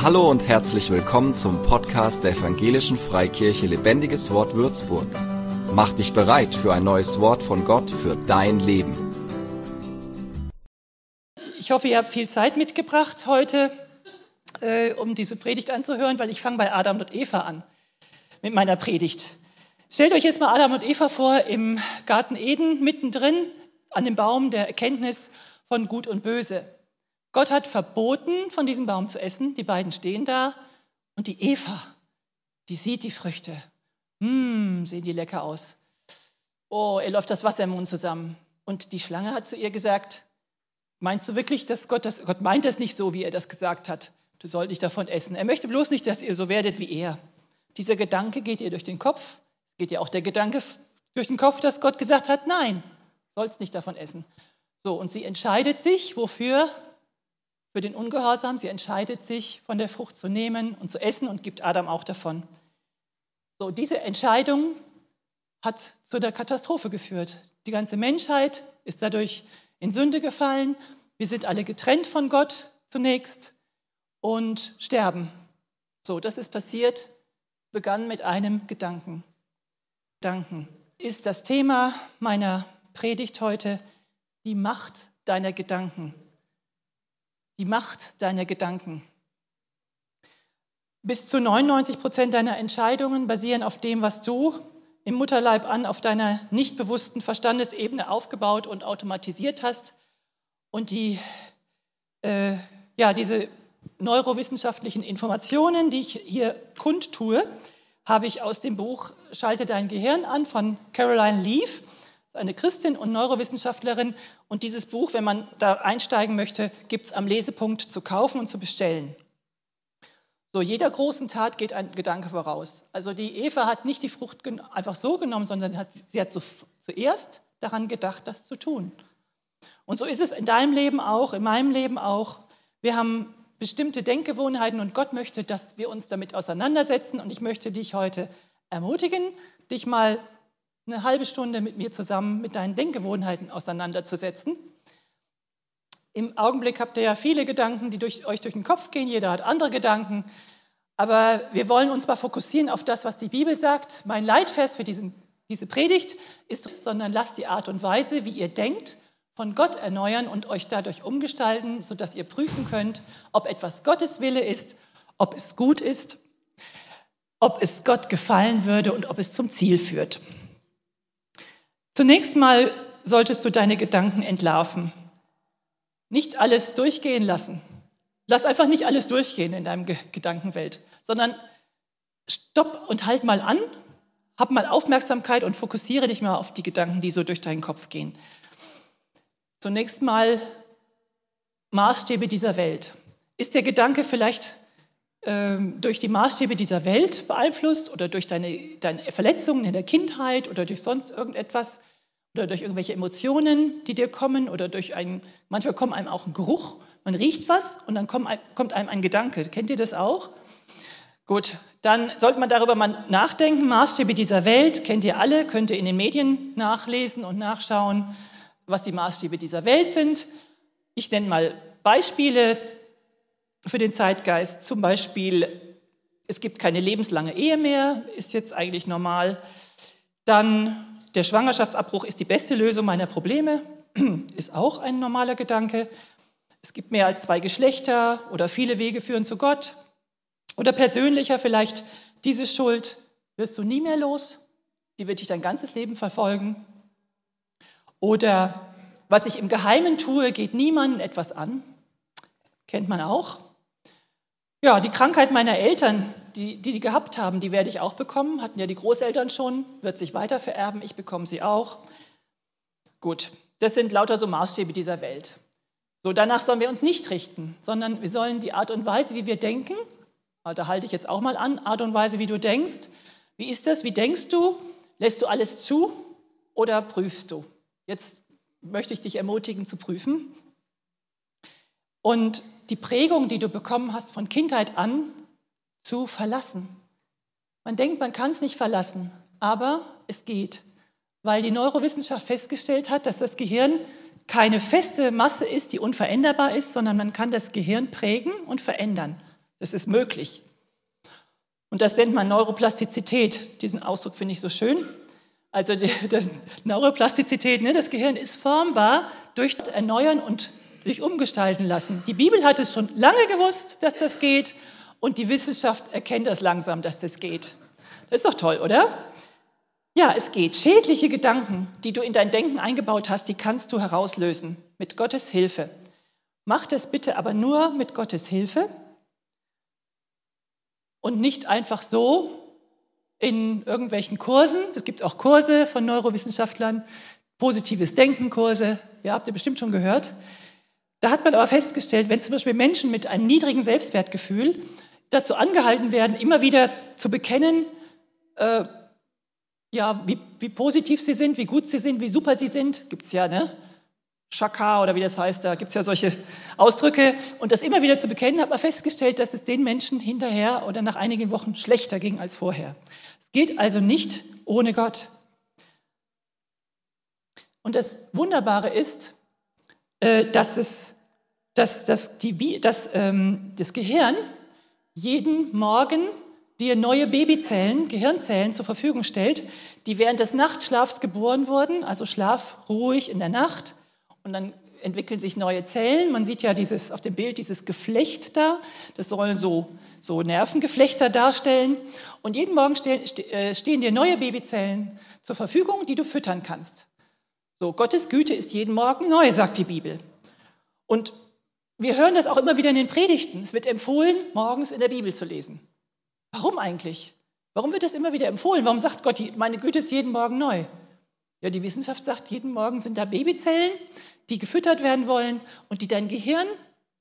Hallo und herzlich willkommen zum Podcast der Evangelischen Freikirche Lebendiges Wort Würzburg. Mach dich bereit für ein neues Wort von Gott für dein Leben. Ich hoffe, ihr habt viel Zeit mitgebracht heute, äh, um diese Predigt anzuhören, weil ich fange bei Adam und Eva an mit meiner Predigt. Stellt euch jetzt mal Adam und Eva vor im Garten Eden, mittendrin an dem Baum der Erkenntnis von Gut und Böse. Gott hat verboten, von diesem Baum zu essen. Die beiden stehen da und die Eva, die sieht die Früchte. Hm, sehen die lecker aus. Oh, ihr läuft das Wasser im Mund zusammen. Und die Schlange hat zu ihr gesagt, meinst du wirklich, dass Gott das, Gott meint das nicht so, wie er das gesagt hat? Du sollst nicht davon essen. Er möchte bloß nicht, dass ihr so werdet wie er. Dieser Gedanke geht ihr durch den Kopf. Es geht ihr auch der Gedanke durch den Kopf, dass Gott gesagt hat, nein, sollst nicht davon essen. So, und sie entscheidet sich, wofür? Für den Ungehorsam. Sie entscheidet sich, von der Frucht zu nehmen und zu essen und gibt Adam auch davon. So, diese Entscheidung hat zu der Katastrophe geführt. Die ganze Menschheit ist dadurch in Sünde gefallen. Wir sind alle getrennt von Gott zunächst und sterben. So, das ist passiert, begann mit einem Gedanken. Gedanken ist das Thema meiner Predigt heute, die Macht deiner Gedanken. Die Macht deiner Gedanken. Bis zu 99 Prozent deiner Entscheidungen basieren auf dem, was du im Mutterleib an auf deiner nicht bewussten Verstandesebene aufgebaut und automatisiert hast. Und die, äh, ja, diese neurowissenschaftlichen Informationen, die ich hier kundtue, habe ich aus dem Buch Schalte dein Gehirn an von Caroline Leaf, eine Christin und Neurowissenschaftlerin. Und dieses Buch, wenn man da einsteigen möchte, gibt es am Lesepunkt zu kaufen und zu bestellen. So, jeder großen Tat geht ein Gedanke voraus. Also die Eva hat nicht die Frucht einfach so genommen, sondern hat, sie hat zuerst daran gedacht, das zu tun. Und so ist es in deinem Leben auch, in meinem Leben auch. Wir haben bestimmte Denkgewohnheiten und Gott möchte, dass wir uns damit auseinandersetzen. Und ich möchte dich heute ermutigen, dich mal eine halbe Stunde mit mir zusammen mit deinen Denkgewohnheiten auseinanderzusetzen. Im Augenblick habt ihr ja viele Gedanken, die durch, euch durch den Kopf gehen. Jeder hat andere Gedanken. Aber wir wollen uns mal fokussieren auf das, was die Bibel sagt. Mein Leitvers für diesen, diese Predigt ist, sondern lasst die Art und Weise, wie ihr denkt, von Gott erneuern und euch dadurch umgestalten, sodass ihr prüfen könnt, ob etwas Gottes Wille ist, ob es gut ist, ob es Gott gefallen würde und ob es zum Ziel führt. Zunächst mal solltest du deine Gedanken entlarven. Nicht alles durchgehen lassen. Lass einfach nicht alles durchgehen in deinem Gedankenwelt, sondern stopp und halt mal an, hab mal Aufmerksamkeit und fokussiere dich mal auf die Gedanken, die so durch deinen Kopf gehen. Zunächst mal Maßstäbe dieser Welt. Ist der Gedanke vielleicht ähm, durch die Maßstäbe dieser Welt beeinflusst oder durch deine, deine Verletzungen in der Kindheit oder durch sonst irgendetwas oder durch irgendwelche Emotionen, die dir kommen oder durch ein, manchmal kommt einem auch ein Geruch, man riecht was und dann kommt einem ein Gedanke. Kennt ihr das auch? Gut, dann sollte man darüber mal nachdenken. Maßstäbe dieser Welt kennt ihr alle, könnt ihr in den Medien nachlesen und nachschauen was die Maßstäbe dieser Welt sind. Ich nenne mal Beispiele für den Zeitgeist. Zum Beispiel, es gibt keine lebenslange Ehe mehr, ist jetzt eigentlich normal. Dann der Schwangerschaftsabbruch ist die beste Lösung meiner Probleme, ist auch ein normaler Gedanke. Es gibt mehr als zwei Geschlechter oder viele Wege führen zu Gott. Oder persönlicher vielleicht, diese Schuld wirst du nie mehr los, die wird dich dein ganzes Leben verfolgen. Oder was ich im Geheimen tue, geht niemandem etwas an. Kennt man auch. Ja, die Krankheit meiner Eltern, die, die die gehabt haben, die werde ich auch bekommen. Hatten ja die Großeltern schon, wird sich weiter vererben. Ich bekomme sie auch. Gut, das sind lauter so Maßstäbe dieser Welt. So, danach sollen wir uns nicht richten, sondern wir sollen die Art und Weise, wie wir denken, da halte ich jetzt auch mal an, Art und Weise, wie du denkst. Wie ist das? Wie denkst du? Lässt du alles zu oder prüfst du? Jetzt möchte ich dich ermutigen zu prüfen. Und die Prägung, die du bekommen hast von Kindheit an, zu verlassen. Man denkt, man kann es nicht verlassen, aber es geht, weil die Neurowissenschaft festgestellt hat, dass das Gehirn keine feste Masse ist, die unveränderbar ist, sondern man kann das Gehirn prägen und verändern. Das ist möglich. Und das nennt man Neuroplastizität. Diesen Ausdruck finde ich so schön. Also die, das Neuroplastizität, ne, das Gehirn ist formbar durch Erneuern und durch Umgestalten lassen. Die Bibel hat es schon lange gewusst, dass das geht und die Wissenschaft erkennt das langsam, dass das geht. Das ist doch toll, oder? Ja, es geht. Schädliche Gedanken, die du in dein Denken eingebaut hast, die kannst du herauslösen mit Gottes Hilfe. Mach das bitte aber nur mit Gottes Hilfe und nicht einfach so in irgendwelchen Kursen. Es gibt auch Kurse von Neurowissenschaftlern, positives Denken-Kurse, ja, habt ihr bestimmt schon gehört. Da hat man aber festgestellt, wenn zum Beispiel Menschen mit einem niedrigen Selbstwertgefühl dazu angehalten werden, immer wieder zu bekennen, äh, ja, wie, wie, positiv sie sind, wie gut sie sind, wie super sie sind, gibt es ja, ne? Shaka oder wie das heißt, da gibt es ja solche Ausdrücke. Und das immer wieder zu bekennen, hat man festgestellt, dass es den Menschen hinterher oder nach einigen Wochen schlechter ging als vorher. Es geht also nicht ohne Gott. Und das Wunderbare ist, äh, dass, es, dass, dass, die, dass ähm, das Gehirn jeden Morgen dir neue Babyzellen, Gehirnzellen zur Verfügung stellt, die während des Nachtschlafs geboren wurden, also Schlaf ruhig in der Nacht und dann entwickeln sich neue Zellen. Man sieht ja dieses, auf dem Bild dieses Geflecht da. Das sollen so, so Nervengeflechter darstellen. Und jeden Morgen stehen, äh, stehen dir neue Babyzellen zur Verfügung, die du füttern kannst. So, Gottes Güte ist jeden Morgen neu, sagt die Bibel. Und wir hören das auch immer wieder in den Predigten. Es wird empfohlen, morgens in der Bibel zu lesen. Warum eigentlich? Warum wird das immer wieder empfohlen? Warum sagt Gott, meine Güte ist jeden Morgen neu? Ja, die Wissenschaft sagt, jeden Morgen sind da Babyzellen, die gefüttert werden wollen und die dein Gehirn,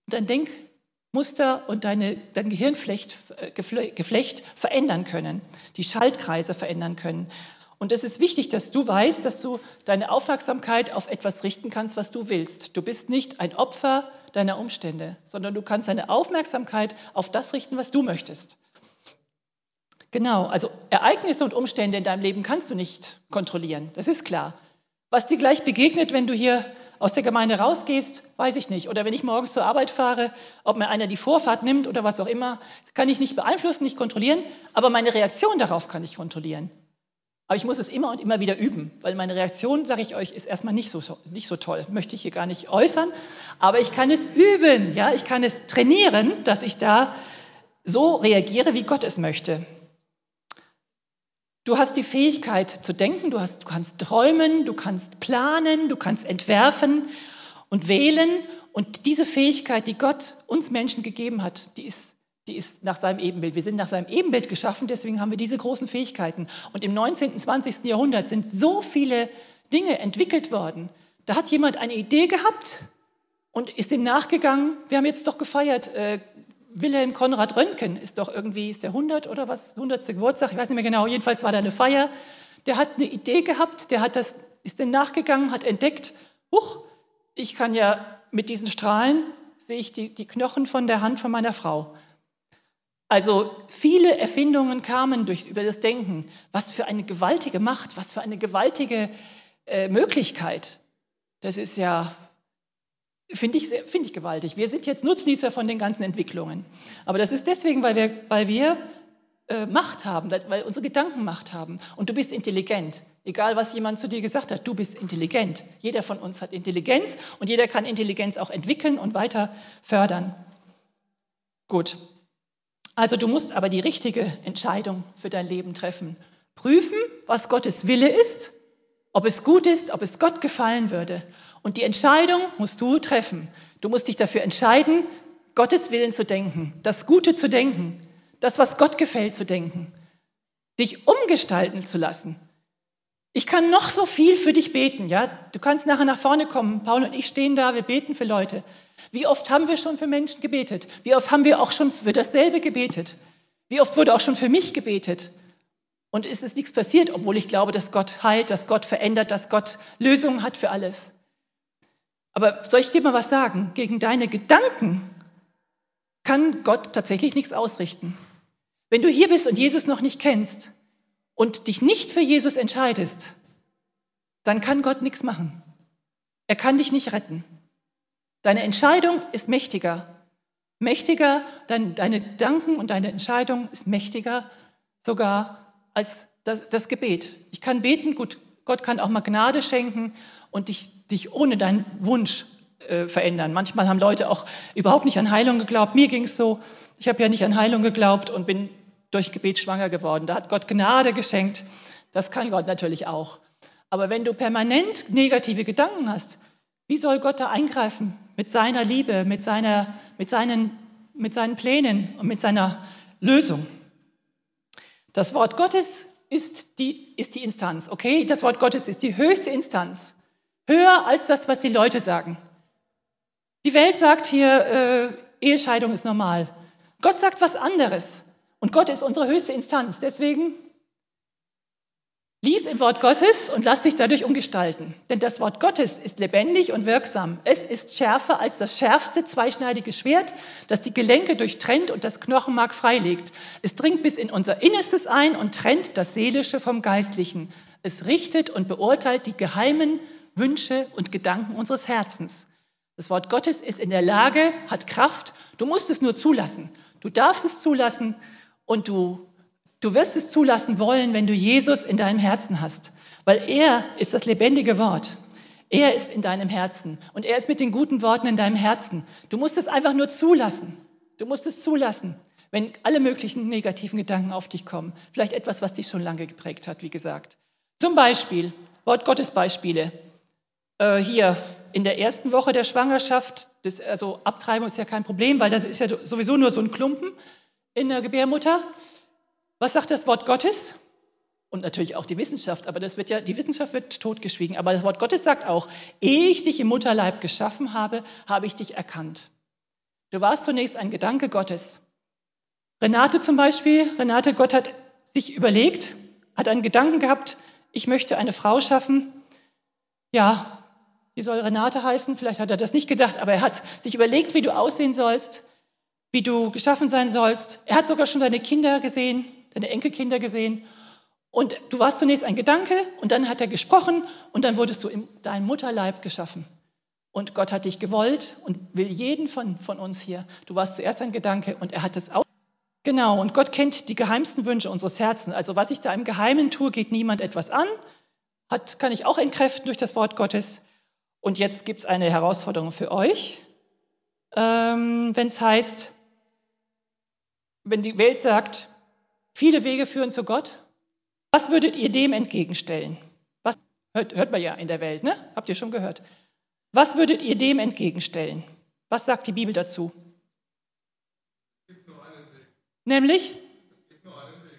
dein Denkmuster und deine, dein Gehirnflecht äh, Geflecht verändern können, die Schaltkreise verändern können. Und es ist wichtig, dass du weißt, dass du deine Aufmerksamkeit auf etwas richten kannst, was du willst. Du bist nicht ein Opfer deiner Umstände, sondern du kannst deine Aufmerksamkeit auf das richten, was du möchtest. Genau, also Ereignisse und Umstände in deinem Leben kannst du nicht kontrollieren, das ist klar. Was dir gleich begegnet, wenn du hier aus der Gemeinde rausgehst, weiß ich nicht. Oder wenn ich morgens zur Arbeit fahre, ob mir einer die Vorfahrt nimmt oder was auch immer, kann ich nicht beeinflussen, nicht kontrollieren, aber meine Reaktion darauf kann ich kontrollieren. Aber ich muss es immer und immer wieder üben, weil meine Reaktion, sage ich euch, ist erstmal nicht so, nicht so toll. Möchte ich hier gar nicht äußern. Aber ich kann es üben, ja, ich kann es trainieren, dass ich da so reagiere, wie Gott es möchte. Du hast die Fähigkeit zu denken, du, hast, du kannst träumen, du kannst planen, du kannst entwerfen und wählen. Und diese Fähigkeit, die Gott uns Menschen gegeben hat, die ist, die ist nach seinem Ebenbild. Wir sind nach seinem Ebenbild geschaffen, deswegen haben wir diese großen Fähigkeiten. Und im 19., und 20. Jahrhundert sind so viele Dinge entwickelt worden. Da hat jemand eine Idee gehabt und ist dem nachgegangen. Wir haben jetzt doch gefeiert, äh, Wilhelm Konrad Röntgen ist doch irgendwie, ist der 100 oder was, 100. Geburtstag, ich weiß nicht mehr genau, jedenfalls war da eine Feier. Der hat eine Idee gehabt, der hat das, ist dem nachgegangen, hat entdeckt, huch, ich kann ja mit diesen Strahlen, sehe ich die, die Knochen von der Hand von meiner Frau. Also viele Erfindungen kamen durch, über das Denken. Was für eine gewaltige Macht, was für eine gewaltige äh, Möglichkeit. Das ist ja Finde ich, find ich gewaltig. Wir sind jetzt Nutznießer von den ganzen Entwicklungen. Aber das ist deswegen, weil wir, weil wir äh, Macht haben, weil unsere Gedanken Macht haben. Und du bist intelligent. Egal, was jemand zu dir gesagt hat, du bist intelligent. Jeder von uns hat Intelligenz und jeder kann Intelligenz auch entwickeln und weiter fördern. Gut. Also du musst aber die richtige Entscheidung für dein Leben treffen. Prüfen, was Gottes Wille ist, ob es gut ist, ob es Gott gefallen würde. Und die Entscheidung musst du treffen. Du musst dich dafür entscheiden, Gottes Willen zu denken, das Gute zu denken, das, was Gott gefällt, zu denken, dich umgestalten zu lassen. Ich kann noch so viel für dich beten, ja? Du kannst nachher nach vorne kommen. Paul und ich stehen da, wir beten für Leute. Wie oft haben wir schon für Menschen gebetet? Wie oft haben wir auch schon für dasselbe gebetet? Wie oft wurde auch schon für mich gebetet? Und ist es nichts passiert, obwohl ich glaube, dass Gott heilt, dass Gott verändert, dass Gott Lösungen hat für alles. Aber soll ich dir mal was sagen? Gegen deine Gedanken kann Gott tatsächlich nichts ausrichten. Wenn du hier bist und Jesus noch nicht kennst und dich nicht für Jesus entscheidest, dann kann Gott nichts machen. Er kann dich nicht retten. Deine Entscheidung ist mächtiger Mächtiger, dein, deine Gedanken und deine Entscheidung ist mächtiger sogar als das, das Gebet. Ich kann beten, gut, Gott kann auch mal Gnade schenken und dich, dich ohne deinen Wunsch äh, verändern. Manchmal haben Leute auch überhaupt nicht an Heilung geglaubt. Mir ging es so, ich habe ja nicht an Heilung geglaubt und bin durch Gebet schwanger geworden. Da hat Gott Gnade geschenkt. Das kann Gott natürlich auch. Aber wenn du permanent negative Gedanken hast, wie soll Gott da eingreifen mit seiner Liebe, mit, seiner, mit, seinen, mit seinen Plänen und mit seiner Lösung? Das Wort Gottes ist die, ist die Instanz, okay? Das Wort Gottes ist die höchste Instanz. Höher als das, was die Leute sagen. Die Welt sagt hier, äh, Ehescheidung ist normal. Gott sagt was anderes. Und Gott ist unsere höchste Instanz. Deswegen Lies im Wort Gottes und lass dich dadurch umgestalten. Denn das Wort Gottes ist lebendig und wirksam. Es ist schärfer als das schärfste zweischneidige Schwert, das die Gelenke durchtrennt und das Knochenmark freilegt. Es dringt bis in unser Innerstes ein und trennt das Seelische vom Geistlichen. Es richtet und beurteilt die geheimen Wünsche und Gedanken unseres Herzens. Das Wort Gottes ist in der Lage, hat Kraft. Du musst es nur zulassen. Du darfst es zulassen und du Du wirst es zulassen wollen, wenn du Jesus in deinem Herzen hast, weil er ist das lebendige Wort. Er ist in deinem Herzen und er ist mit den guten Worten in deinem Herzen. Du musst es einfach nur zulassen. Du musst es zulassen, wenn alle möglichen negativen Gedanken auf dich kommen. Vielleicht etwas, was dich schon lange geprägt hat, wie gesagt. Zum Beispiel, Wort Gottes Beispiele. Äh, hier in der ersten Woche der Schwangerschaft, das, also Abtreibung ist ja kein Problem, weil das ist ja sowieso nur so ein Klumpen in der Gebärmutter. Was sagt das Wort Gottes? Und natürlich auch die Wissenschaft, aber das wird ja, die Wissenschaft wird totgeschwiegen. Aber das Wort Gottes sagt auch, ehe ich dich im Mutterleib geschaffen habe, habe ich dich erkannt. Du warst zunächst ein Gedanke Gottes. Renate zum Beispiel, Renate, Gott hat sich überlegt, hat einen Gedanken gehabt, ich möchte eine Frau schaffen. Ja, die soll Renate heißen, vielleicht hat er das nicht gedacht, aber er hat sich überlegt, wie du aussehen sollst, wie du geschaffen sein sollst. Er hat sogar schon deine Kinder gesehen, deine Enkelkinder gesehen. Und du warst zunächst ein Gedanke und dann hat er gesprochen und dann wurdest du in deinem Mutterleib geschaffen. Und Gott hat dich gewollt und will jeden von, von uns hier. Du warst zuerst ein Gedanke und er hat es auch. Genau, und Gott kennt die geheimsten Wünsche unseres Herzens. Also was ich da im Geheimen tue, geht niemand etwas an. Hat, kann ich auch entkräften durch das Wort Gottes. Und jetzt gibt es eine Herausforderung für euch, ähm, wenn es heißt, wenn die Welt sagt, Viele Wege führen zu Gott. Was würdet ihr dem entgegenstellen? Was hört, hört man ja in der Welt, ne? Habt ihr schon gehört? Was würdet ihr dem entgegenstellen? Was sagt die Bibel dazu? Nämlich?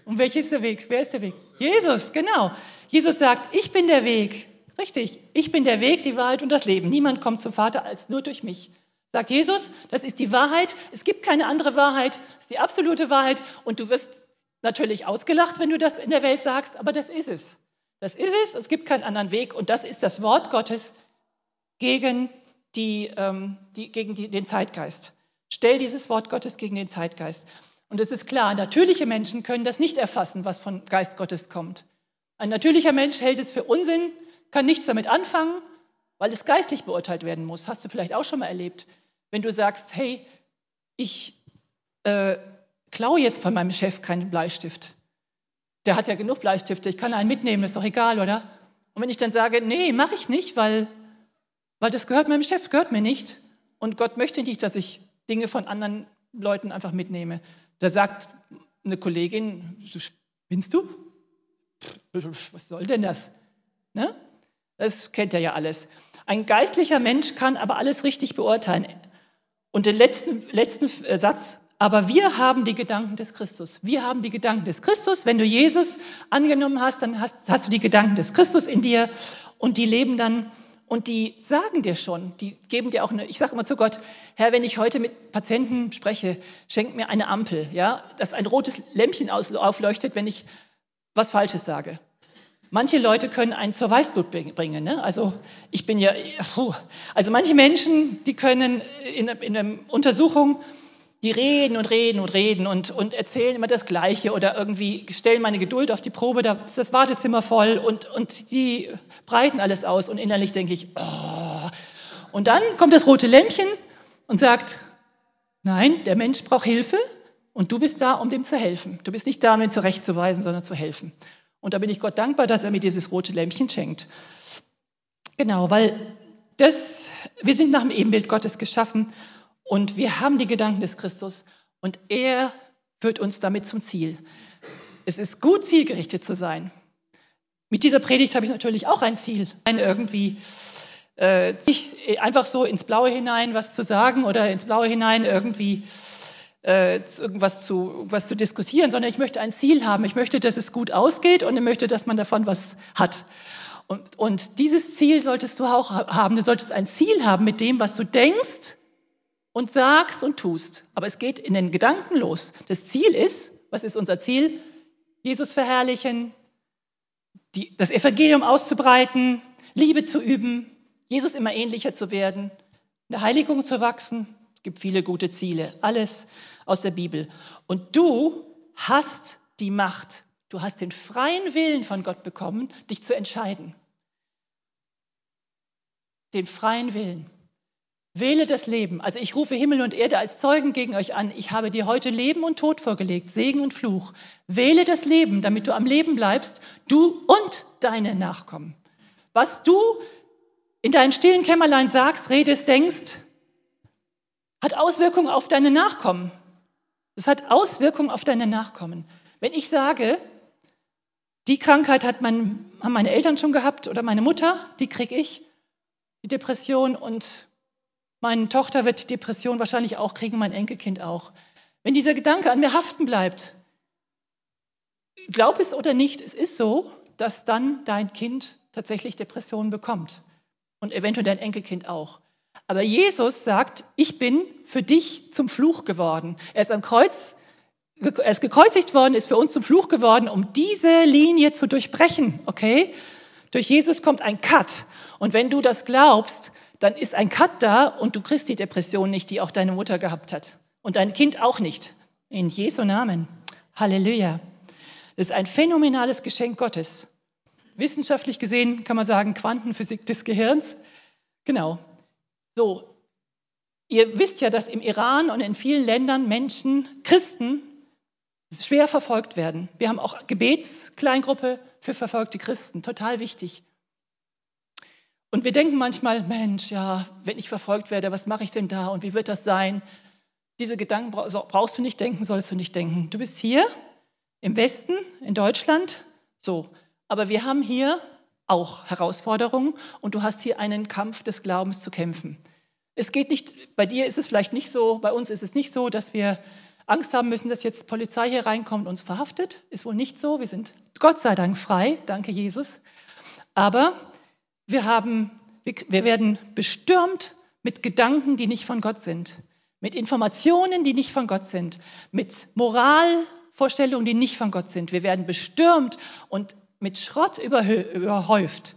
Und welcher ist der Weg? Wer ist der Weg? Jesus, genau. Jesus sagt, ich bin der Weg. Richtig, ich bin der Weg, die Wahrheit und das Leben. Niemand kommt zum Vater als nur durch mich. Sagt Jesus, das ist die Wahrheit. Es gibt keine andere Wahrheit. Das ist die absolute Wahrheit. Und du wirst natürlich ausgelacht, wenn du das in der Welt sagst, aber das ist es. Das ist es, es gibt keinen anderen Weg und das ist das Wort Gottes gegen, die, ähm, die, gegen die, den Zeitgeist. Stell dieses Wort Gottes gegen den Zeitgeist. Und es ist klar, natürliche Menschen können das nicht erfassen, was von Geist Gottes kommt. Ein natürlicher Mensch hält es für Unsinn, kann nichts damit anfangen, weil es geistlich beurteilt werden muss. Hast du vielleicht auch schon mal erlebt, wenn du sagst, hey, ich äh, klaue jetzt von meinem Chef keinen Bleistift. Der hat ja genug Bleistifte, ich kann einen mitnehmen, ist doch egal, oder? Und wenn ich dann sage, nee, mache ich nicht, weil, weil das gehört meinem Chef, gehört mir nicht. Und Gott möchte nicht, dass ich Dinge von anderen Leuten einfach mitnehme. Da sagt eine Kollegin, spinnst du? Was soll denn das? Ne? Das kennt er ja alles. Ein geistlicher Mensch kann aber alles richtig beurteilen. Und den letzten, letzten Satz aber wir haben die Gedanken des Christus. Wir haben die Gedanken des Christus. Wenn du Jesus angenommen hast, dann hast, hast du die Gedanken des Christus in dir und die leben dann und die sagen dir schon, die geben dir auch eine, ich sage immer zu Gott, Herr, wenn ich heute mit Patienten spreche, schenk mir eine Ampel, ja, dass ein rotes Lämpchen aufleuchtet, wenn ich was Falsches sage. Manche Leute können einen zur Weißblut bringen. Ne? Also ich bin ja, puh. also manche Menschen, die können in, in einer Untersuchung die reden und reden und reden und, und erzählen immer das Gleiche oder irgendwie stellen meine Geduld auf die Probe, da ist das Wartezimmer voll und, und die breiten alles aus und innerlich denke ich, oh. Und dann kommt das rote Lämpchen und sagt, Nein, der Mensch braucht Hilfe und du bist da, um dem zu helfen. Du bist nicht da, um ihn zurechtzuweisen, sondern zu helfen. Und da bin ich Gott dankbar, dass er mir dieses rote Lämpchen schenkt. Genau, weil das, wir sind nach dem Ebenbild Gottes geschaffen und wir haben die Gedanken des Christus und er führt uns damit zum Ziel. Es ist gut, zielgerichtet zu sein. Mit dieser Predigt habe ich natürlich auch ein Ziel, ein irgendwie äh, nicht einfach so ins Blaue hinein was zu sagen oder ins Blaue hinein irgendwie äh, irgendwas zu, irgendwas zu diskutieren, sondern ich möchte ein Ziel haben. Ich möchte, dass es gut ausgeht und ich möchte, dass man davon was hat. Und, und dieses Ziel solltest du auch haben. Du solltest ein Ziel haben mit dem, was du denkst und sagst und tust. Aber es geht in den Gedanken los. Das Ziel ist, was ist unser Ziel? Jesus verherrlichen, die, das Evangelium auszubreiten, Liebe zu üben, Jesus immer ähnlicher zu werden, in der Heiligung zu wachsen. Es gibt viele gute Ziele, alles aus der Bibel. Und du hast die Macht, du hast den freien Willen von Gott bekommen, dich zu entscheiden. Den freien Willen. Wähle das Leben. Also ich rufe Himmel und Erde als Zeugen gegen euch an. Ich habe dir heute Leben und Tod vorgelegt, Segen und Fluch. Wähle das Leben, damit du am Leben bleibst, du und deine Nachkommen. Was du in deinem stillen Kämmerlein sagst, redest, denkst, hat Auswirkungen auf deine Nachkommen. Es hat Auswirkungen auf deine Nachkommen. Wenn ich sage, die Krankheit hat mein, haben meine Eltern schon gehabt oder meine Mutter, die kriege ich, die Depression und meine Tochter wird Depression wahrscheinlich auch kriegen, mein Enkelkind auch. Wenn dieser Gedanke an mir haften bleibt, glaub es oder nicht, es ist so, dass dann dein Kind tatsächlich Depressionen bekommt und eventuell dein Enkelkind auch. Aber Jesus sagt, ich bin für dich zum Fluch geworden. Er ist am Kreuz, er ist gekreuzigt worden, ist für uns zum Fluch geworden, um diese Linie zu durchbrechen, okay? Durch Jesus kommt ein Cut. Und wenn du das glaubst, dann ist ein Cut da und du kriegst die Depression nicht, die auch deine Mutter gehabt hat. Und dein Kind auch nicht. In Jesu Namen. Halleluja. Das ist ein phänomenales Geschenk Gottes. Wissenschaftlich gesehen kann man sagen, Quantenphysik des Gehirns. Genau. So, ihr wisst ja, dass im Iran und in vielen Ländern Menschen, Christen, schwer verfolgt werden. Wir haben auch Gebetskleingruppe für verfolgte Christen, total wichtig. Und wir denken manchmal, Mensch, ja, wenn ich verfolgt werde, was mache ich denn da und wie wird das sein? Diese Gedanken brauchst du nicht denken, sollst du nicht denken. Du bist hier im Westen, in Deutschland, so. Aber wir haben hier auch Herausforderungen und du hast hier einen Kampf des Glaubens zu kämpfen. Es geht nicht, bei dir ist es vielleicht nicht so, bei uns ist es nicht so, dass wir Angst haben müssen, dass jetzt Polizei hier reinkommt und uns verhaftet. Ist wohl nicht so. Wir sind Gott sei Dank frei, danke Jesus. Aber wir, haben, wir werden bestürmt mit Gedanken, die nicht von Gott sind, mit Informationen, die nicht von Gott sind, mit Moralvorstellungen, die nicht von Gott sind. Wir werden bestürmt und mit Schrott überhäuft.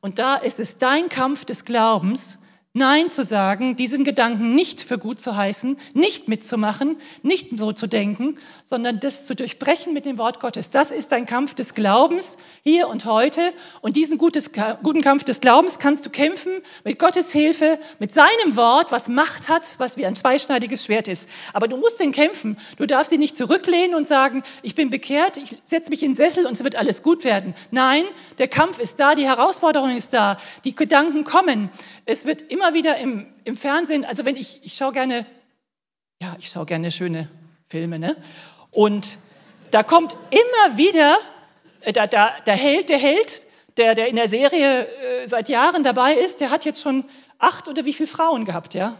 Und da ist es dein Kampf des Glaubens, Nein zu sagen, diesen Gedanken nicht für gut zu heißen, nicht mitzumachen, nicht so zu denken, sondern das zu durchbrechen mit dem Wort Gottes. Das ist ein Kampf des Glaubens hier und heute. Und diesen gutes, guten Kampf des Glaubens kannst du kämpfen mit Gottes Hilfe, mit seinem Wort, was Macht hat, was wie ein zweischneidiges Schwert ist. Aber du musst den kämpfen. Du darfst dich nicht zurücklehnen und sagen, ich bin bekehrt, ich setze mich in den Sessel und es wird alles gut werden. Nein, der Kampf ist da, die Herausforderung ist da, die Gedanken kommen. Es wird immer immer wieder im, im Fernsehen, also wenn ich, ich schaue gerne, ja, ich schaue gerne schöne Filme, ne? Und da kommt immer wieder, äh, da, da, der Held, der Held, der, der in der Serie äh, seit Jahren dabei ist, der hat jetzt schon acht oder wie viele Frauen gehabt, ja?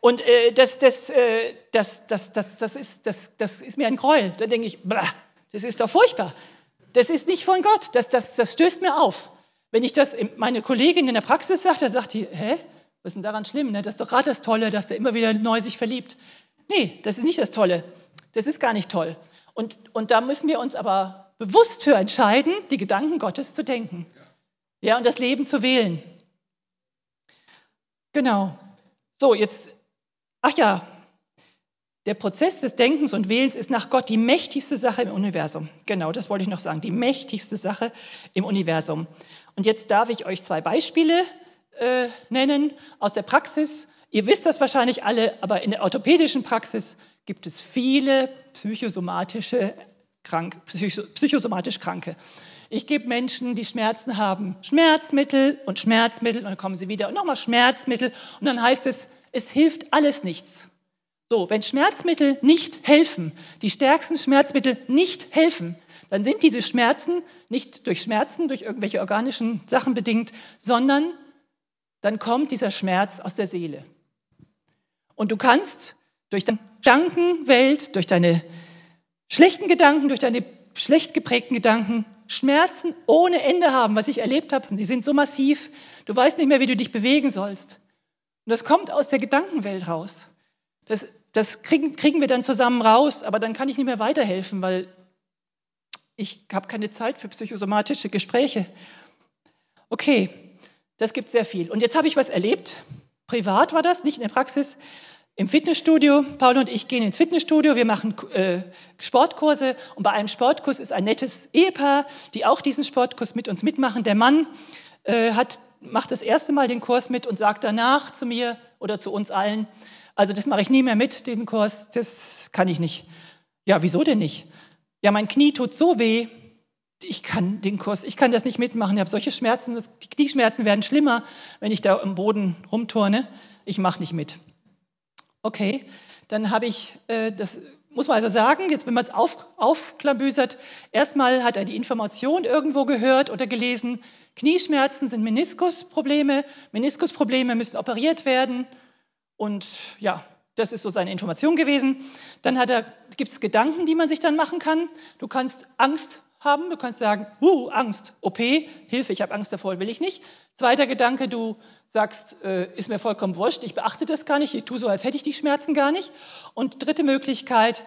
Und äh, das, das, äh, das, das, das, das, ist, das, das ist mir ein Gräuel. Da denke ich, bah, das ist doch furchtbar. Das ist nicht von Gott. Das, das, das stößt mir auf. Wenn ich das meine Kollegin in der Praxis sage, da sagt die, hä? Was ist denn daran schlimm? Ne? Das ist doch gerade das Tolle, dass der immer wieder neu sich verliebt. Nee, das ist nicht das Tolle. Das ist gar nicht toll. Und, und da müssen wir uns aber bewusst für entscheiden, die Gedanken Gottes zu denken. Ja, und das Leben zu wählen. Genau. So, jetzt, ach ja, der Prozess des Denkens und Wählens ist nach Gott die mächtigste Sache im Universum. Genau, das wollte ich noch sagen. Die mächtigste Sache im Universum. Und jetzt darf ich euch zwei Beispiele äh, nennen aus der Praxis. Ihr wisst das wahrscheinlich alle, aber in der orthopädischen Praxis gibt es viele psychosomatische Krank, psychosomatisch Kranke. Ich gebe Menschen, die Schmerzen haben, Schmerzmittel und Schmerzmittel und dann kommen sie wieder und nochmal Schmerzmittel und dann heißt es, es hilft alles nichts. So, wenn Schmerzmittel nicht helfen, die stärksten Schmerzmittel nicht helfen, dann sind diese Schmerzen nicht durch Schmerzen, durch irgendwelche organischen Sachen bedingt, sondern dann kommt dieser Schmerz aus der Seele. Und du kannst durch deine Gedankenwelt, durch deine schlechten Gedanken, durch deine schlecht geprägten Gedanken Schmerzen ohne Ende haben, was ich erlebt habe. Die sind so massiv, du weißt nicht mehr, wie du dich bewegen sollst. Und das kommt aus der Gedankenwelt raus. Das, das kriegen, kriegen wir dann zusammen raus, aber dann kann ich nicht mehr weiterhelfen, weil ich habe keine Zeit für psychosomatische Gespräche. Okay, das gibt sehr viel. Und jetzt habe ich was erlebt. Privat war das, nicht in der Praxis. Im Fitnessstudio, Paul und ich gehen ins Fitnessstudio, wir machen äh, Sportkurse und bei einem Sportkurs ist ein nettes Ehepaar, die auch diesen Sportkurs mit uns mitmachen. Der Mann äh, hat, macht das erste Mal den Kurs mit und sagt danach zu mir oder zu uns allen, also das mache ich nie mehr mit, diesen Kurs, das kann ich nicht. Ja, wieso denn nicht? Ja, mein Knie tut so weh, ich kann den Kurs, ich kann das nicht mitmachen, ich habe solche Schmerzen, das, die Knieschmerzen werden schlimmer, wenn ich da im Boden rumturne, ich mache nicht mit. Okay, dann habe ich, äh, das muss man also sagen, jetzt wenn man es auf, aufklabüsert, erstmal hat er die Information irgendwo gehört oder gelesen, Knieschmerzen sind Meniskusprobleme, Meniskusprobleme müssen operiert werden und ja, das ist so seine Information gewesen. Dann gibt es Gedanken, die man sich dann machen kann. Du kannst Angst haben. Du kannst sagen, uh, Angst, OP, Hilfe, ich habe Angst davor, will ich nicht. Zweiter Gedanke, du sagst, äh, ist mir vollkommen wurscht, ich beachte das gar nicht, ich tue so, als hätte ich die Schmerzen gar nicht. Und dritte Möglichkeit,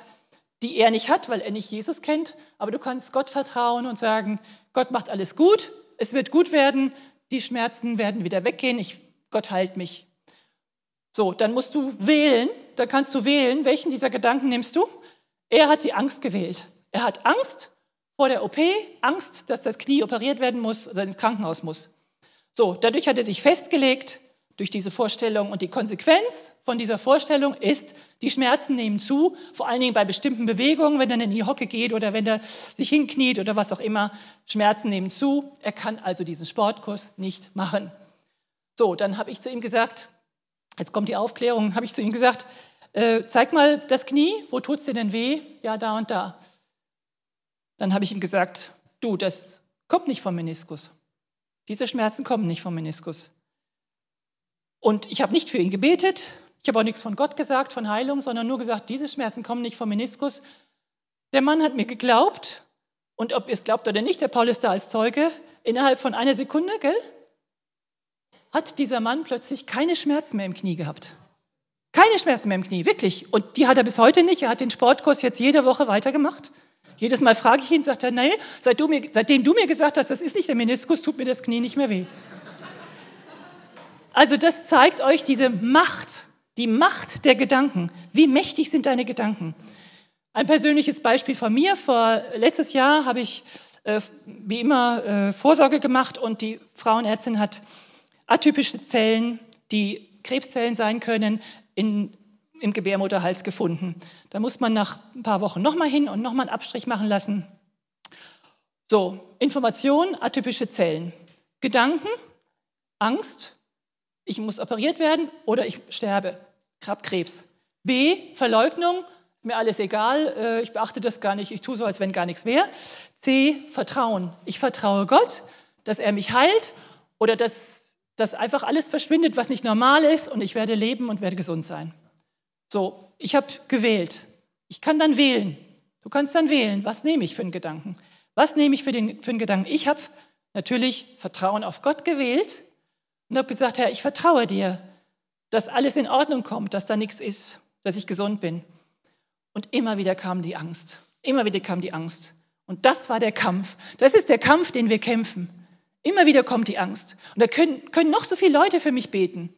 die er nicht hat, weil er nicht Jesus kennt, aber du kannst Gott vertrauen und sagen, Gott macht alles gut, es wird gut werden, die Schmerzen werden wieder weggehen, ich, Gott heilt mich. So, dann musst du wählen, dann kannst du wählen, welchen dieser Gedanken nimmst du? Er hat die Angst gewählt. Er hat Angst vor der OP Angst, dass das Knie operiert werden muss oder ins Krankenhaus muss. So, dadurch hat er sich festgelegt, durch diese Vorstellung. Und die Konsequenz von dieser Vorstellung ist, die Schmerzen nehmen zu, vor allen Dingen bei bestimmten Bewegungen, wenn er in die Hocke geht oder wenn er sich hinkniet oder was auch immer. Schmerzen nehmen zu. Er kann also diesen Sportkurs nicht machen. So, dann habe ich zu ihm gesagt, jetzt kommt die Aufklärung, habe ich zu ihm gesagt, äh, zeig mal das Knie, wo tut es dir denn weh? Ja, da und da. Dann habe ich ihm gesagt, du, das kommt nicht vom Meniskus. Diese Schmerzen kommen nicht vom Meniskus. Und ich habe nicht für ihn gebetet, ich habe auch nichts von Gott gesagt, von Heilung, sondern nur gesagt, diese Schmerzen kommen nicht vom Meniskus. Der Mann hat mir geglaubt und ob ihr es glaubt oder nicht, der Paul ist da als Zeuge, innerhalb von einer Sekunde, gell, hat dieser Mann plötzlich keine Schmerzen mehr im Knie gehabt. Keine Schmerzen mehr im Knie, wirklich. Und die hat er bis heute nicht. Er hat den Sportkurs jetzt jede Woche weitergemacht. Jedes Mal frage ich ihn, sagt er, nee, seit du mir, seitdem du mir gesagt hast, das ist nicht der Meniskus, tut mir das Knie nicht mehr weh. Also das zeigt euch diese Macht, die Macht der Gedanken. Wie mächtig sind deine Gedanken? Ein persönliches Beispiel von mir. Vor letztes Jahr habe ich äh, wie immer äh, Vorsorge gemacht und die Frauenärztin hat atypische Zellen, die Krebszellen sein können, in im Gebärmutterhals gefunden. Da muss man nach ein paar Wochen nochmal hin und nochmal einen Abstrich machen lassen. So, Information, atypische Zellen. Gedanken, Angst, ich muss operiert werden oder ich sterbe, Krebs. B, Verleugnung, ist mir alles egal, äh, ich beachte das gar nicht, ich tue so, als wenn gar nichts wäre. C, Vertrauen. Ich vertraue Gott, dass er mich heilt oder dass, dass einfach alles verschwindet, was nicht normal ist und ich werde leben und werde gesund sein. So, ich habe gewählt. Ich kann dann wählen. Du kannst dann wählen, was nehme ich für einen Gedanken? Was nehme ich für, den, für einen Gedanken? Ich habe natürlich Vertrauen auf Gott gewählt und habe gesagt, Herr, ich vertraue dir, dass alles in Ordnung kommt, dass da nichts ist, dass ich gesund bin. Und immer wieder kam die Angst. Immer wieder kam die Angst. Und das war der Kampf. Das ist der Kampf, den wir kämpfen. Immer wieder kommt die Angst. Und da können, können noch so viele Leute für mich beten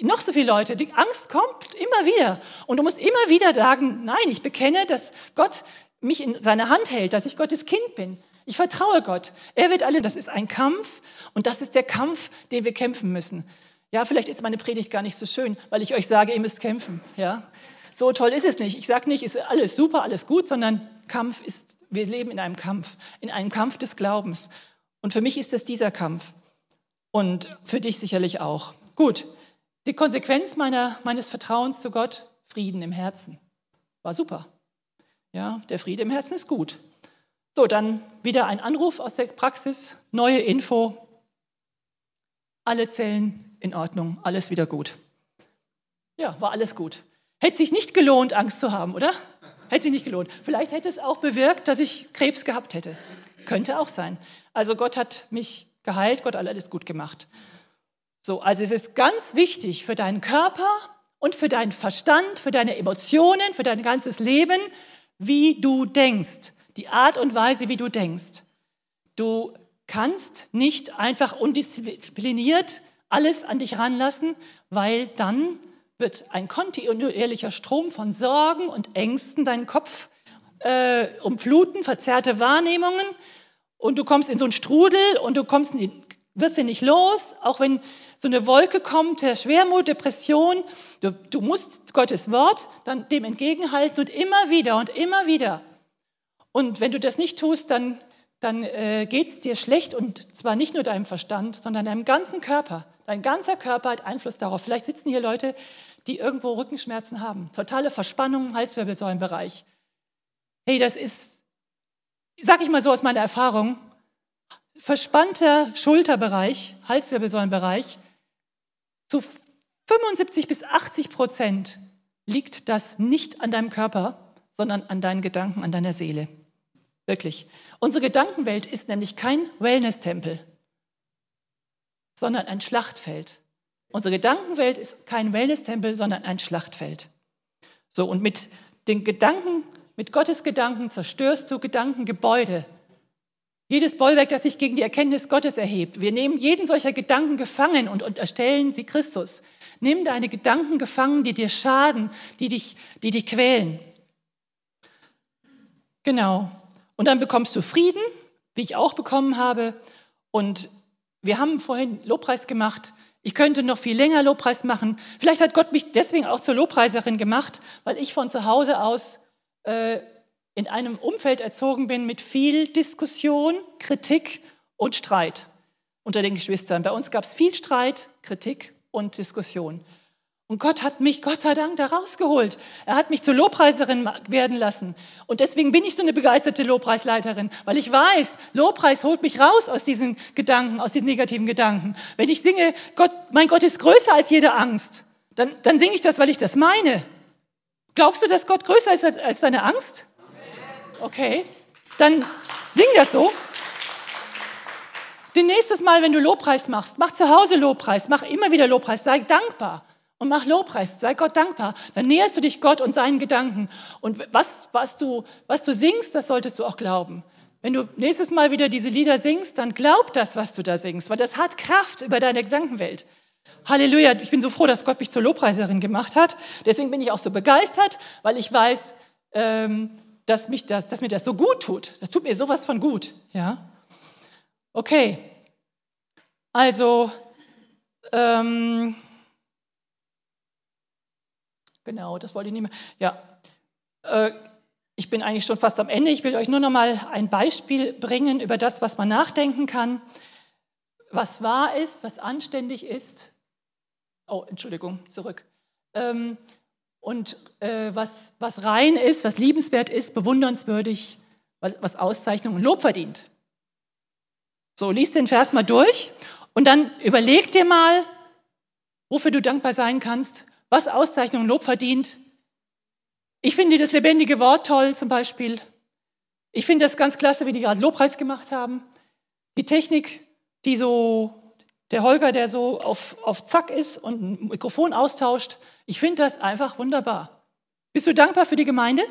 noch so viele Leute, die Angst kommt immer wieder. Und du musst immer wieder sagen, nein, ich bekenne, dass Gott mich in seine Hand hält, dass ich Gottes Kind bin. Ich vertraue Gott. Er wird alles. Das ist ein Kampf und das ist der Kampf, den wir kämpfen müssen. Ja, vielleicht ist meine Predigt gar nicht so schön, weil ich euch sage, ihr müsst kämpfen. Ja, so toll ist es nicht. Ich sage nicht, ist alles super, alles gut, sondern Kampf ist, wir leben in einem Kampf, in einem Kampf des Glaubens. Und für mich ist es dieser Kampf. Und für dich sicherlich auch. Gut, die Konsequenz meiner, meines Vertrauens zu Gott, Frieden im Herzen. War super. Ja, der Friede im Herzen ist gut. So, dann wieder ein Anruf aus der Praxis, neue Info. Alle Zellen in Ordnung, alles wieder gut. Ja, war alles gut. Hätte sich nicht gelohnt, Angst zu haben, oder? Hätte sich nicht gelohnt. Vielleicht hätte es auch bewirkt, dass ich Krebs gehabt hätte. Könnte auch sein. Also Gott hat mich geheilt, Gott hat alles gut gemacht. So, also es ist ganz wichtig für deinen Körper und für deinen Verstand, für deine Emotionen, für dein ganzes Leben, wie du denkst, die Art und Weise, wie du denkst. Du kannst nicht einfach undiszipliniert alles an dich ranlassen, weil dann wird ein kontinuierlicher Strom von Sorgen und Ängsten deinen Kopf äh, umfluten, verzerrte Wahrnehmungen und du kommst in so einen Strudel und du kommst in, wirst ihn nicht los, auch wenn so eine Wolke kommt der Schwermut, Depression. Du, du musst Gottes Wort dann dem entgegenhalten und immer wieder und immer wieder. Und wenn du das nicht tust, dann, dann äh, geht es dir schlecht und zwar nicht nur deinem Verstand, sondern deinem ganzen Körper. Dein ganzer Körper hat Einfluss darauf. Vielleicht sitzen hier Leute, die irgendwo Rückenschmerzen haben, totale Verspannung im Halswirbelsäulenbereich. Hey, das ist, sag ich mal so aus meiner Erfahrung, verspannter Schulterbereich, Halswirbelsäulenbereich, zu 75 bis 80 Prozent liegt das nicht an deinem Körper, sondern an deinen Gedanken, an deiner Seele. Wirklich. Unsere Gedankenwelt ist nämlich kein Wellness-Tempel, sondern ein Schlachtfeld. Unsere Gedankenwelt ist kein Wellness-Tempel, sondern ein Schlachtfeld. So, und mit den Gedanken, mit Gottes Gedanken zerstörst du Gedankengebäude, jedes Bollwerk, das sich gegen die Erkenntnis Gottes erhebt. Wir nehmen jeden solcher Gedanken gefangen und unterstellen sie Christus. Nimm deine Gedanken gefangen, die dir schaden, die dich, die dich quälen. Genau. Und dann bekommst du Frieden, wie ich auch bekommen habe. Und wir haben vorhin Lobpreis gemacht. Ich könnte noch viel länger Lobpreis machen. Vielleicht hat Gott mich deswegen auch zur Lobpreiserin gemacht, weil ich von zu Hause aus äh, in einem Umfeld erzogen bin mit viel Diskussion, Kritik und Streit unter den Geschwistern. Bei uns gab es viel Streit, Kritik und Diskussion. Und Gott hat mich, Gott sei Dank, da rausgeholt. Er hat mich zur Lobpreiserin werden lassen. Und deswegen bin ich so eine begeisterte Lobpreisleiterin, weil ich weiß, Lobpreis holt mich raus aus diesen Gedanken, aus diesen negativen Gedanken. Wenn ich singe, Gott, mein Gott ist größer als jede Angst, dann, dann singe ich das, weil ich das meine. Glaubst du, dass Gott größer ist als, als deine Angst? Okay, dann sing das so. Den nächstes Mal, wenn du Lobpreis machst, mach zu Hause Lobpreis, mach immer wieder Lobpreis, sei dankbar und mach Lobpreis, sei Gott dankbar. Dann näherst du dich Gott und seinen Gedanken. Und was, was, du, was du singst, das solltest du auch glauben. Wenn du nächstes Mal wieder diese Lieder singst, dann glaub das, was du da singst, weil das hat Kraft über deine Gedankenwelt. Halleluja, ich bin so froh, dass Gott mich zur Lobpreiserin gemacht hat. Deswegen bin ich auch so begeistert, weil ich weiß, ähm, dass, mich das, dass mir das so gut tut. Das tut mir sowas von gut. Ja? Okay. Also, ähm, genau, das wollte ich nicht mehr. Ja, äh, ich bin eigentlich schon fast am Ende. Ich will euch nur noch mal ein Beispiel bringen über das, was man nachdenken kann, was wahr ist, was anständig ist. Oh, Entschuldigung, zurück. Ähm, und äh, was, was rein ist, was liebenswert ist, bewundernswürdig, was, was Auszeichnung und Lob verdient. So, lies den Vers mal durch und dann überleg dir mal, wofür du dankbar sein kannst, was Auszeichnung und Lob verdient. Ich finde das lebendige Wort toll zum Beispiel. Ich finde das ganz klasse, wie die gerade Lobpreis gemacht haben. Die Technik, die so der Holger, der so auf, auf Zack ist und ein Mikrofon austauscht. Ich finde das einfach wunderbar. Bist du dankbar für die Gemeinde?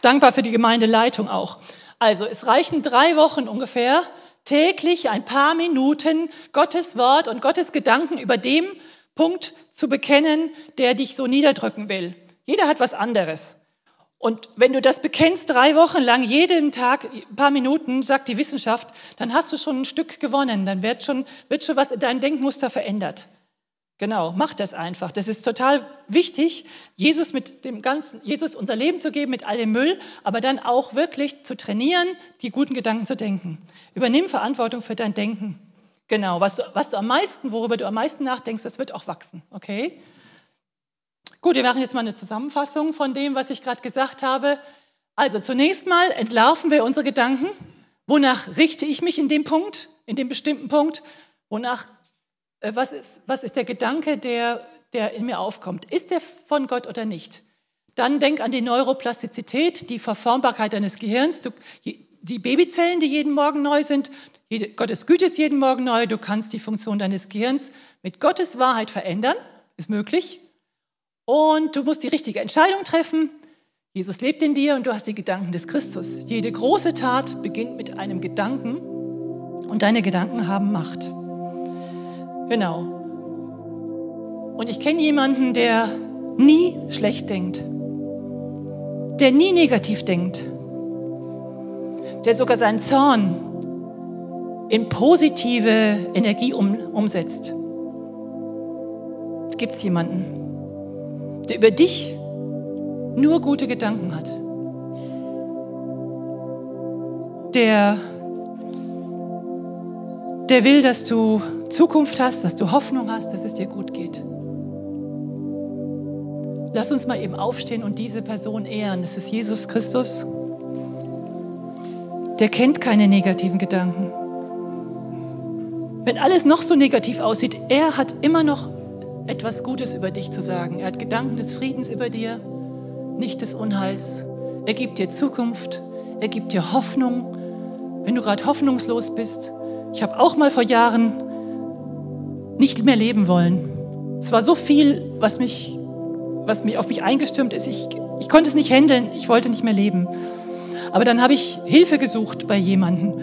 Dankbar für die Gemeindeleitung auch. Also es reichen drei Wochen ungefähr, täglich ein paar Minuten Gottes Wort und Gottes Gedanken über dem Punkt zu bekennen, der dich so niederdrücken will. Jeder hat was anderes. Und wenn du das bekennst drei Wochen lang, jeden Tag ein paar Minuten, sagt die Wissenschaft, dann hast du schon ein Stück gewonnen. Dann wird schon, wird schon was in deinem Denkmuster verändert. Genau, mach das einfach. Das ist total wichtig, Jesus mit dem ganzen, Jesus unser Leben zu geben mit all dem Müll, aber dann auch wirklich zu trainieren, die guten Gedanken zu denken. Übernimm Verantwortung für dein Denken. Genau, was du, was du am meisten, worüber du am meisten nachdenkst, das wird auch wachsen. Okay? Gut, wir machen jetzt mal eine Zusammenfassung von dem, was ich gerade gesagt habe. Also zunächst mal entlarven wir unsere Gedanken. Wonach richte ich mich in dem Punkt, in dem bestimmten Punkt? Wonach, äh, was, ist, was ist der Gedanke, der, der in mir aufkommt? Ist der von Gott oder nicht? Dann denk an die Neuroplastizität, die Verformbarkeit deines Gehirns, du, die Babyzellen, die jeden Morgen neu sind. Gottes Güte ist jeden Morgen neu. Du kannst die Funktion deines Gehirns mit Gottes Wahrheit verändern. Ist möglich. Und du musst die richtige Entscheidung treffen. Jesus lebt in dir und du hast die Gedanken des Christus. Jede große Tat beginnt mit einem Gedanken und deine Gedanken haben Macht. Genau. Und ich kenne jemanden, der nie schlecht denkt, der nie negativ denkt, der sogar seinen Zorn in positive Energie um, umsetzt. Gibt es jemanden? Der über dich nur gute Gedanken hat. Der, der will, dass du Zukunft hast, dass du Hoffnung hast, dass es dir gut geht. Lass uns mal eben aufstehen und diese Person ehren. Das ist Jesus Christus. Der kennt keine negativen Gedanken. Wenn alles noch so negativ aussieht, er hat immer noch etwas Gutes über dich zu sagen. Er hat Gedanken des Friedens über dir, nicht des Unheils. Er gibt dir Zukunft, er gibt dir Hoffnung, wenn du gerade hoffnungslos bist. Ich habe auch mal vor Jahren nicht mehr leben wollen. Es war so viel, was mich, was mich auf mich eingestürmt ist. Ich, ich konnte es nicht handeln, ich wollte nicht mehr leben. Aber dann habe ich Hilfe gesucht bei jemandem.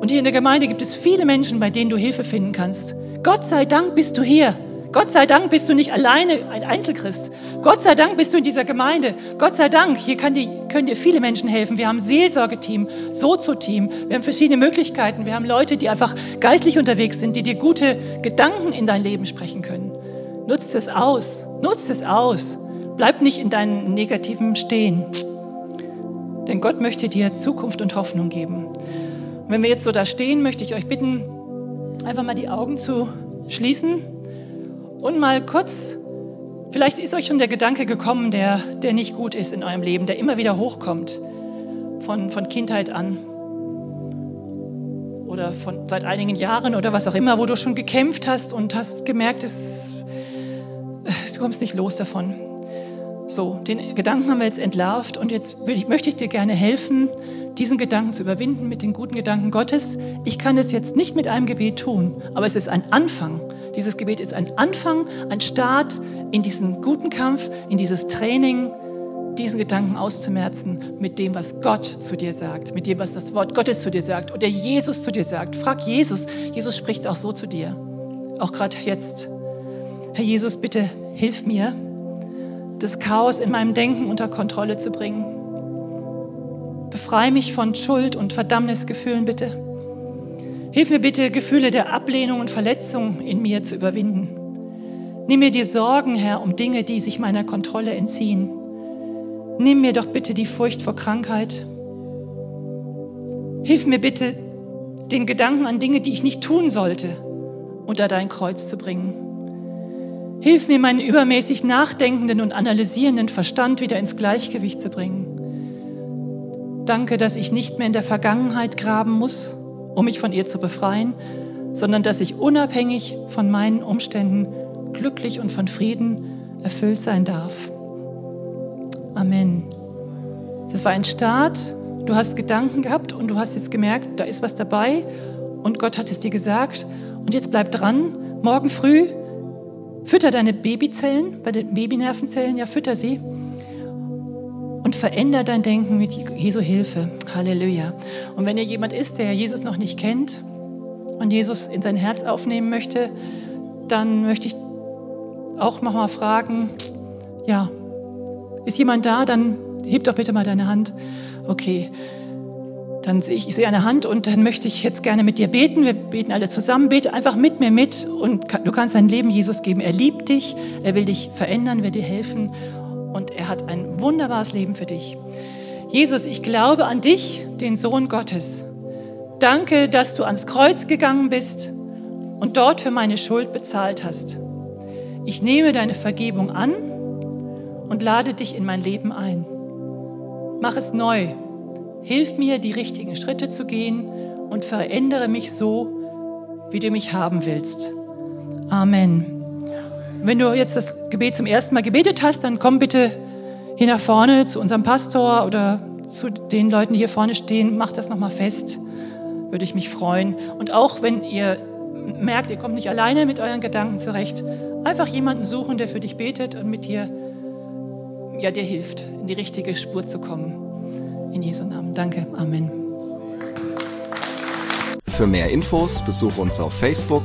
Und hier in der Gemeinde gibt es viele Menschen, bei denen du Hilfe finden kannst. Gott sei Dank bist du hier. Gott sei Dank bist du nicht alleine ein Einzelchrist. Gott sei Dank bist du in dieser Gemeinde. Gott sei Dank, hier dir, können dir viele Menschen helfen. Wir haben Seelsorgeteam, Sozo-Team, wir haben verschiedene Möglichkeiten. Wir haben Leute, die einfach geistlich unterwegs sind, die dir gute Gedanken in dein Leben sprechen können. Nutzt es aus. Nutzt es aus. Bleib nicht in deinen negativen stehen. Denn Gott möchte dir Zukunft und Hoffnung geben. Und wenn wir jetzt so da stehen, möchte ich euch bitten, einfach mal die Augen zu schließen und mal kurz, vielleicht ist euch schon der Gedanke gekommen, der, der nicht gut ist in eurem Leben, der immer wieder hochkommt, von, von Kindheit an oder von seit einigen Jahren oder was auch immer, wo du schon gekämpft hast und hast gemerkt, es, du kommst nicht los davon. So, den Gedanken haben wir jetzt entlarvt und jetzt ich, möchte ich dir gerne helfen, diesen Gedanken zu überwinden mit den guten Gedanken Gottes. Ich kann es jetzt nicht mit einem Gebet tun, aber es ist ein Anfang. Dieses Gebet ist ein Anfang, ein Start in diesen guten Kampf, in dieses Training, diesen Gedanken auszumerzen mit dem, was Gott zu dir sagt, mit dem, was das Wort Gottes zu dir sagt oder Jesus zu dir sagt. Frag Jesus. Jesus spricht auch so zu dir. Auch gerade jetzt. Herr Jesus, bitte hilf mir, das Chaos in meinem Denken unter Kontrolle zu bringen. Befreie mich von Schuld und Verdammnisgefühlen, bitte. Hilf mir bitte, Gefühle der Ablehnung und Verletzung in mir zu überwinden. Nimm mir die Sorgen, Herr, um Dinge, die sich meiner Kontrolle entziehen. Nimm mir doch bitte die Furcht vor Krankheit. Hilf mir bitte, den Gedanken an Dinge, die ich nicht tun sollte, unter dein Kreuz zu bringen. Hilf mir, meinen übermäßig nachdenkenden und analysierenden Verstand wieder ins Gleichgewicht zu bringen. Danke, dass ich nicht mehr in der Vergangenheit graben muss, um mich von ihr zu befreien, sondern dass ich unabhängig von meinen Umständen glücklich und von Frieden erfüllt sein darf. Amen. Das war ein Start. Du hast Gedanken gehabt und du hast jetzt gemerkt, da ist was dabei und Gott hat es dir gesagt. Und jetzt bleib dran. Morgen früh fütter deine Babyzellen, bei den Babynervenzellen, ja, fütter sie und veränder dein Denken mit Jesu Hilfe. Halleluja. Und wenn ihr jemand ist, der Jesus noch nicht kennt und Jesus in sein Herz aufnehmen möchte, dann möchte ich auch nochmal fragen, ja, ist jemand da, dann Heb doch bitte mal deine Hand. Okay. Dann sehe ich, ich sehe eine Hand und dann möchte ich jetzt gerne mit dir beten. Wir beten alle zusammen. Bete einfach mit mir mit und du kannst dein Leben Jesus geben. Er liebt dich, er will dich verändern, will dir helfen und er hat ein wunderbares Leben für dich. Jesus, ich glaube an dich, den Sohn Gottes. Danke, dass du ans Kreuz gegangen bist und dort für meine Schuld bezahlt hast. Ich nehme deine Vergebung an und lade dich in mein Leben ein. Mach es neu Hilf mir, die richtigen Schritte zu gehen und verändere mich so, wie du mich haben willst. Amen. Wenn du jetzt das Gebet zum ersten Mal gebetet hast, dann komm bitte hier nach vorne zu unserem Pastor oder zu den Leuten, die hier vorne stehen. Mach das nochmal fest. Würde ich mich freuen. Und auch wenn ihr merkt, ihr kommt nicht alleine mit euren Gedanken zurecht, einfach jemanden suchen, der für dich betet und mit dir, ja, dir hilft, in die richtige Spur zu kommen. In Jesu Namen. Danke. Amen. Für mehr Infos besuche uns auf Facebook